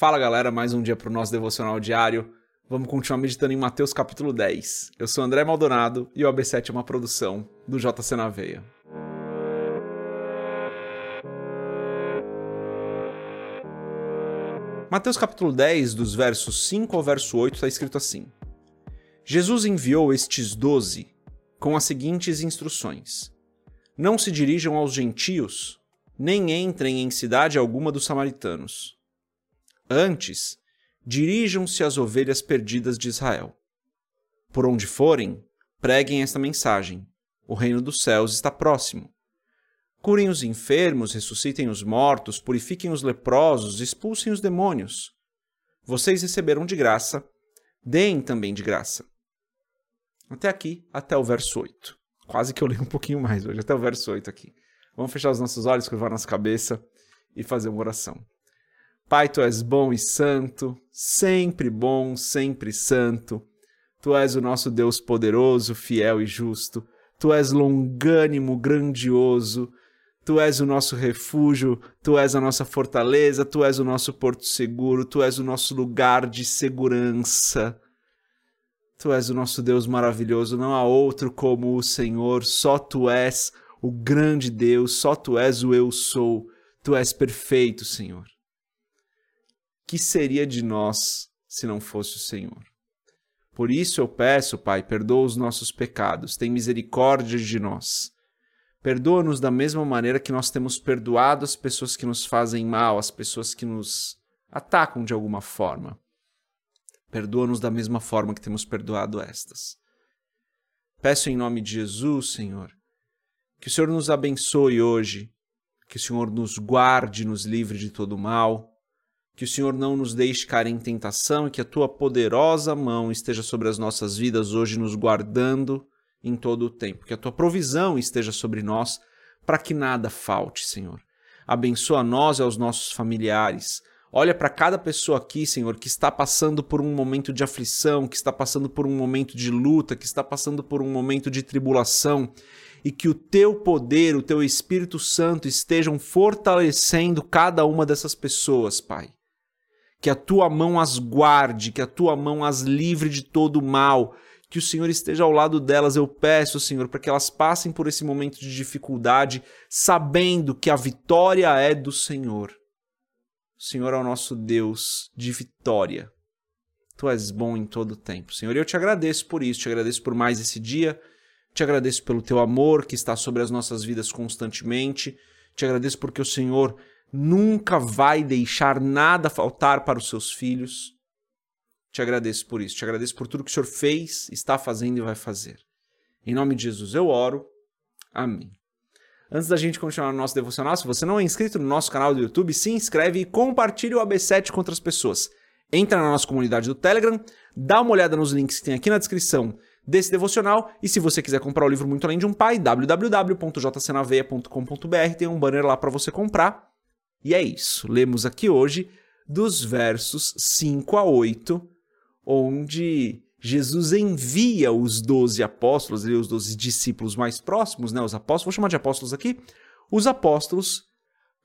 Fala galera, mais um dia para o nosso devocional diário. Vamos continuar meditando em Mateus capítulo 10. Eu sou André Maldonado e o AB7 é uma produção do JC na Veia. Mateus capítulo 10, dos versos 5 ao verso 8, está escrito assim: Jesus enviou estes doze com as seguintes instruções: Não se dirijam aos gentios, nem entrem em cidade alguma dos samaritanos Antes, dirijam-se às ovelhas perdidas de Israel. Por onde forem, preguem esta mensagem: o reino dos céus está próximo. Curem os enfermos, ressuscitem os mortos, purifiquem os leprosos, expulsem os demônios. Vocês receberam de graça, deem também de graça. Até aqui, até o verso 8. Quase que eu leio um pouquinho mais hoje, até o verso 8 aqui. Vamos fechar os nossos olhos, curvar nossa cabeça e fazer uma oração. Pai, tu és bom e santo, sempre bom, sempre santo. Tu és o nosso Deus poderoso, fiel e justo. Tu és longânimo, grandioso. Tu és o nosso refúgio, tu és a nossa fortaleza, tu és o nosso porto seguro, tu és o nosso lugar de segurança. Tu és o nosso Deus maravilhoso, não há outro como o Senhor, só tu és o grande Deus, só tu és o eu sou. Tu és perfeito, Senhor que seria de nós se não fosse o Senhor? Por isso eu peço, Pai, perdoa os nossos pecados, tem misericórdia de nós. Perdoa-nos da mesma maneira que nós temos perdoado as pessoas que nos fazem mal, as pessoas que nos atacam de alguma forma. Perdoa-nos da mesma forma que temos perdoado estas. Peço em nome de Jesus, Senhor, que o Senhor nos abençoe hoje, que o Senhor nos guarde, nos livre de todo mal, que o Senhor não nos deixe cair em tentação e que a tua poderosa mão esteja sobre as nossas vidas hoje, nos guardando em todo o tempo. Que a tua provisão esteja sobre nós, para que nada falte, Senhor. Abençoa nós e aos nossos familiares. Olha para cada pessoa aqui, Senhor, que está passando por um momento de aflição, que está passando por um momento de luta, que está passando por um momento de tribulação, e que o teu poder, o teu Espírito Santo estejam fortalecendo cada uma dessas pessoas, Pai que a tua mão as guarde, que a tua mão as livre de todo mal, que o Senhor esteja ao lado delas. Eu peço, Senhor, para que elas passem por esse momento de dificuldade, sabendo que a vitória é do Senhor. O Senhor é o nosso Deus de vitória. Tu és bom em todo tempo. Senhor, eu te agradeço por isso, te agradeço por mais esse dia, te agradeço pelo teu amor que está sobre as nossas vidas constantemente, te agradeço porque o Senhor nunca vai deixar nada faltar para os seus filhos. Te agradeço por isso, te agradeço por tudo que o Senhor fez, está fazendo e vai fazer. Em nome de Jesus eu oro. Amém. Antes da gente continuar no nosso devocional, se você não é inscrito no nosso canal do YouTube, se inscreve e compartilhe o AB7 com outras pessoas. Entra na nossa comunidade do Telegram, dá uma olhada nos links que tem aqui na descrição desse devocional e se você quiser comprar o livro Muito Além de um Pai, www.jcnaveia.com.br, tem um banner lá para você comprar. E é isso. Lemos aqui hoje dos versos 5 a 8, onde Jesus envia os doze apóstolos, os doze discípulos mais próximos, né, os apóstolos, vou chamar de apóstolos aqui, os apóstolos,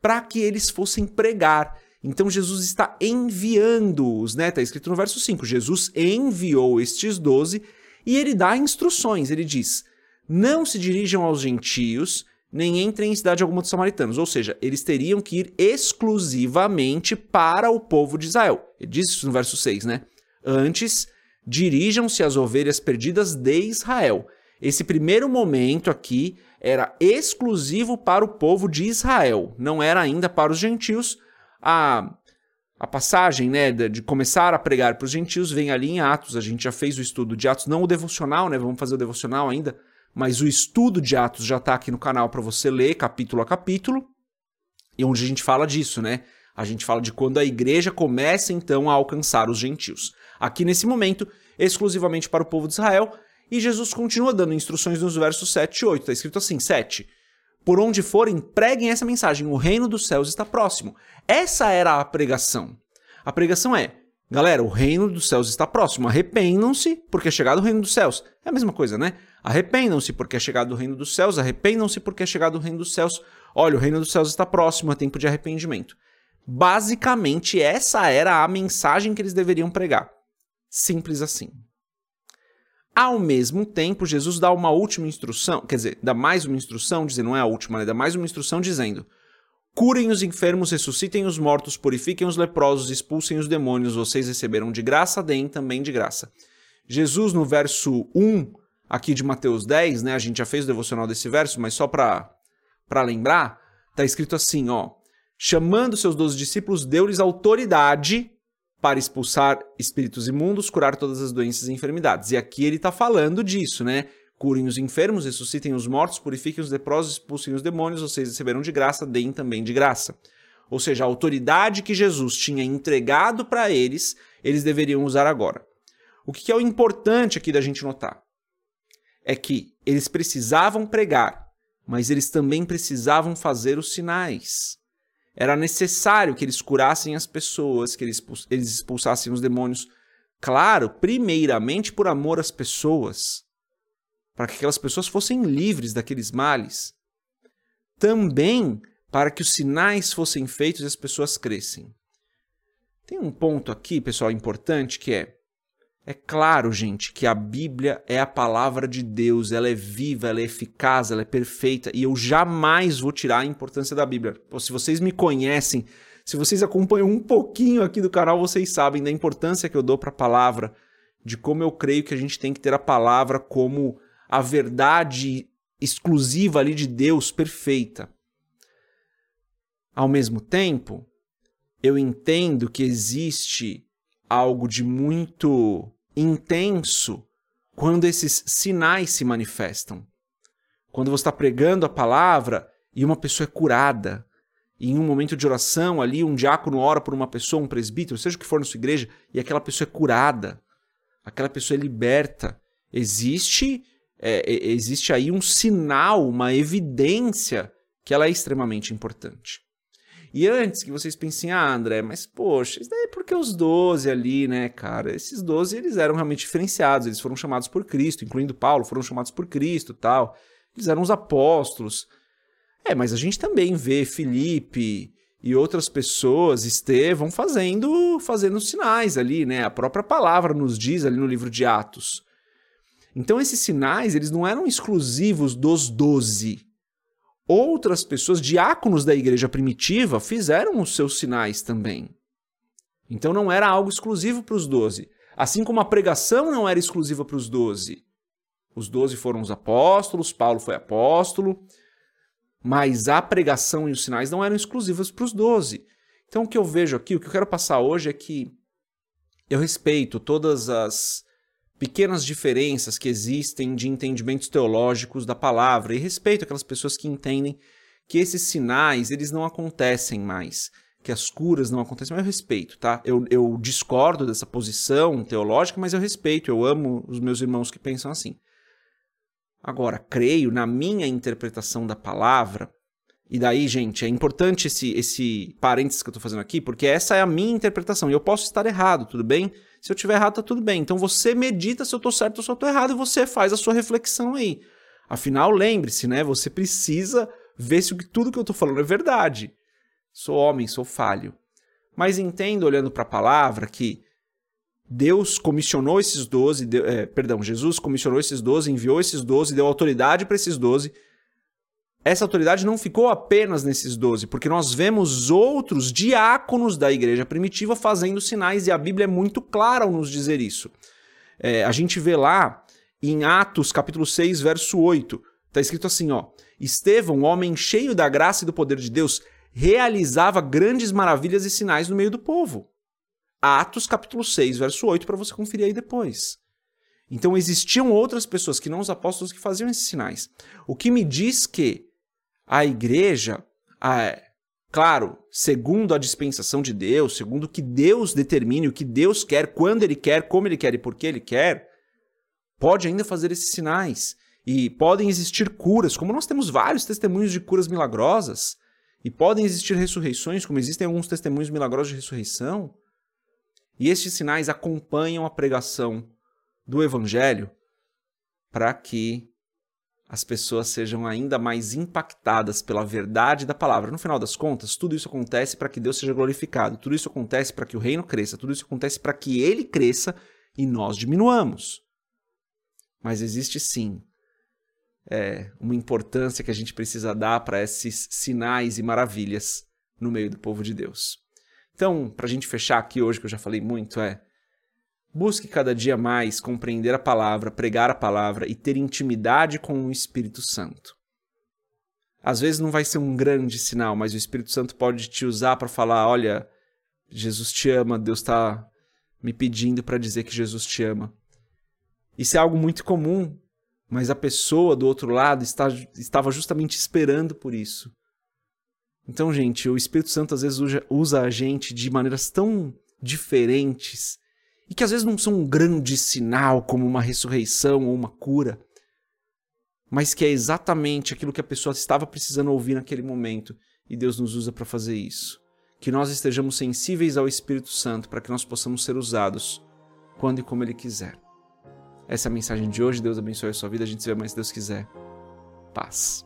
para que eles fossem pregar. Então Jesus está enviando-os, né? Está escrito no verso 5. Jesus enviou estes doze e ele dá instruções. Ele diz: Não se dirijam aos gentios, nem entrem em cidade alguma dos samaritanos. Ou seja, eles teriam que ir exclusivamente para o povo de Israel. Ele diz isso no verso 6, né? Antes, dirijam-se às ovelhas perdidas de Israel. Esse primeiro momento aqui era exclusivo para o povo de Israel, não era ainda para os gentios. A, a passagem né, de começar a pregar para os gentios vem ali em Atos. A gente já fez o estudo de Atos, não o devocional, né? Vamos fazer o devocional ainda mas o estudo de Atos já está aqui no canal para você ler capítulo a capítulo, e onde a gente fala disso, né? A gente fala de quando a igreja começa então a alcançar os gentios. Aqui nesse momento, exclusivamente para o povo de Israel, e Jesus continua dando instruções nos versos 7 e 8. Está escrito assim: 7. Por onde forem, preguem essa mensagem: o reino dos céus está próximo. Essa era a pregação. A pregação é: galera, o reino dos céus está próximo. Arrependam-se, porque é chegado o reino dos céus. É a mesma coisa, né? Arrependam-se porque é chegado o reino dos céus, arrependam-se porque é chegado o reino dos céus. Olha, o reino dos céus está próximo, é tempo de arrependimento. Basicamente, essa era a mensagem que eles deveriam pregar. Simples assim. Ao mesmo tempo, Jesus dá uma última instrução, quer dizer, dá mais uma instrução, dizendo, não é a última, né? dá mais uma instrução dizendo: curem os enfermos, ressuscitem os mortos, purifiquem os leprosos, expulsem os demônios, vocês receberam de graça, deem também de graça. Jesus, no verso 1 aqui de Mateus 10, né? A gente já fez o devocional desse verso, mas só para lembrar, tá escrito assim, ó. Chamando seus doze discípulos, deu-lhes autoridade para expulsar espíritos imundos, curar todas as doenças e enfermidades. E aqui ele está falando disso, né? Curem os enfermos, ressuscitem os mortos, purifiquem os leprosos, expulsem os demônios, vocês receberam de graça, deem também de graça. Ou seja, a autoridade que Jesus tinha entregado para eles, eles deveriam usar agora. O que é o importante aqui da gente notar? É que eles precisavam pregar, mas eles também precisavam fazer os sinais. Era necessário que eles curassem as pessoas, que eles, eles expulsassem os demônios. Claro, primeiramente por amor às pessoas, para que aquelas pessoas fossem livres daqueles males. Também para que os sinais fossem feitos e as pessoas crescem. Tem um ponto aqui, pessoal, importante que é é claro, gente, que a Bíblia é a palavra de Deus, ela é viva, ela é eficaz, ela é perfeita, e eu jamais vou tirar a importância da Bíblia. Se vocês me conhecem, se vocês acompanham um pouquinho aqui do canal, vocês sabem da importância que eu dou para a palavra, de como eu creio que a gente tem que ter a palavra como a verdade exclusiva ali de Deus perfeita. Ao mesmo tempo, eu entendo que existe algo de muito intenso quando esses sinais se manifestam. Quando você está pregando a palavra e uma pessoa é curada, e em um momento de oração ali, um diácono ora por uma pessoa, um presbítero, seja o que for na sua igreja, e aquela pessoa é curada, aquela pessoa é liberta. Existe, é existe aí um sinal, uma evidência que ela é extremamente importante. E antes que vocês pensem, ah, André, mas poxa, isso daí é porque os 12 ali, né, cara? Esses 12 eles eram realmente diferenciados, eles foram chamados por Cristo, incluindo Paulo, foram chamados por Cristo tal. Eles eram os apóstolos. É, mas a gente também vê Felipe e outras pessoas, Estevão, fazendo, fazendo sinais ali, né? A própria palavra nos diz ali no livro de Atos. Então esses sinais, eles não eram exclusivos dos doze outras pessoas, diáconos da igreja primitiva, fizeram os seus sinais também. Então não era algo exclusivo para os doze. Assim como a pregação não era exclusiva para os doze. Os doze foram os apóstolos, Paulo foi apóstolo, mas a pregação e os sinais não eram exclusivos para os doze. Então o que eu vejo aqui, o que eu quero passar hoje é que eu respeito todas as pequenas diferenças que existem de entendimentos teológicos da palavra e respeito aquelas pessoas que entendem que esses sinais eles não acontecem mais, que as curas não acontecem, mas eu respeito, tá? Eu, eu discordo dessa posição teológica, mas eu respeito, eu amo os meus irmãos que pensam assim. Agora, creio na minha interpretação da palavra, e daí, gente, é importante esse, esse parênteses que eu estou fazendo aqui, porque essa é a minha interpretação, e eu posso estar errado, tudo bem? Se eu tiver errado, tá tudo bem. Então você medita se eu tô certo ou se eu tô errado e você faz a sua reflexão aí. Afinal, lembre-se, né? Você precisa ver se tudo que eu tô falando é verdade. Sou homem, sou falho. Mas entendo, olhando para a palavra, que Deus comissionou esses doze, é, perdão, Jesus comissionou esses doze, enviou esses doze, deu autoridade para esses doze essa autoridade não ficou apenas nesses doze, porque nós vemos outros diáconos da igreja primitiva fazendo sinais, e a Bíblia é muito clara ao nos dizer isso. É, a gente vê lá em Atos capítulo 6, verso 8, está escrito assim: ó, Estevão, homem cheio da graça e do poder de Deus, realizava grandes maravilhas e sinais no meio do povo. Atos capítulo 6, verso 8, para você conferir aí depois. Então existiam outras pessoas que não os apóstolos que faziam esses sinais. O que me diz que a igreja, a, claro, segundo a dispensação de Deus, segundo o que Deus determine, o que Deus quer, quando Ele quer, como Ele quer e por que Ele quer, pode ainda fazer esses sinais. E podem existir curas, como nós temos vários testemunhos de curas milagrosas, e podem existir ressurreições, como existem alguns testemunhos milagrosos de ressurreição. E estes sinais acompanham a pregação do Evangelho para que as pessoas sejam ainda mais impactadas pela verdade da palavra. No final das contas, tudo isso acontece para que Deus seja glorificado, tudo isso acontece para que o reino cresça, tudo isso acontece para que ele cresça e nós diminuamos. Mas existe sim é, uma importância que a gente precisa dar para esses sinais e maravilhas no meio do povo de Deus. Então, para a gente fechar aqui hoje, que eu já falei muito, é busque cada dia mais compreender a palavra, pregar a palavra e ter intimidade com o Espírito Santo. Às vezes não vai ser um grande sinal, mas o Espírito Santo pode te usar para falar: olha, Jesus te ama, Deus está me pedindo para dizer que Jesus te ama. Isso é algo muito comum, mas a pessoa do outro lado está, estava justamente esperando por isso. Então, gente, o Espírito Santo às vezes usa, usa a gente de maneiras tão diferentes e que às vezes não são um grande sinal como uma ressurreição ou uma cura, mas que é exatamente aquilo que a pessoa estava precisando ouvir naquele momento e Deus nos usa para fazer isso. Que nós estejamos sensíveis ao Espírito Santo para que nós possamos ser usados quando e como Ele quiser. Essa é a mensagem de hoje. Deus abençoe a sua vida. A gente se vê mais se Deus quiser. Paz.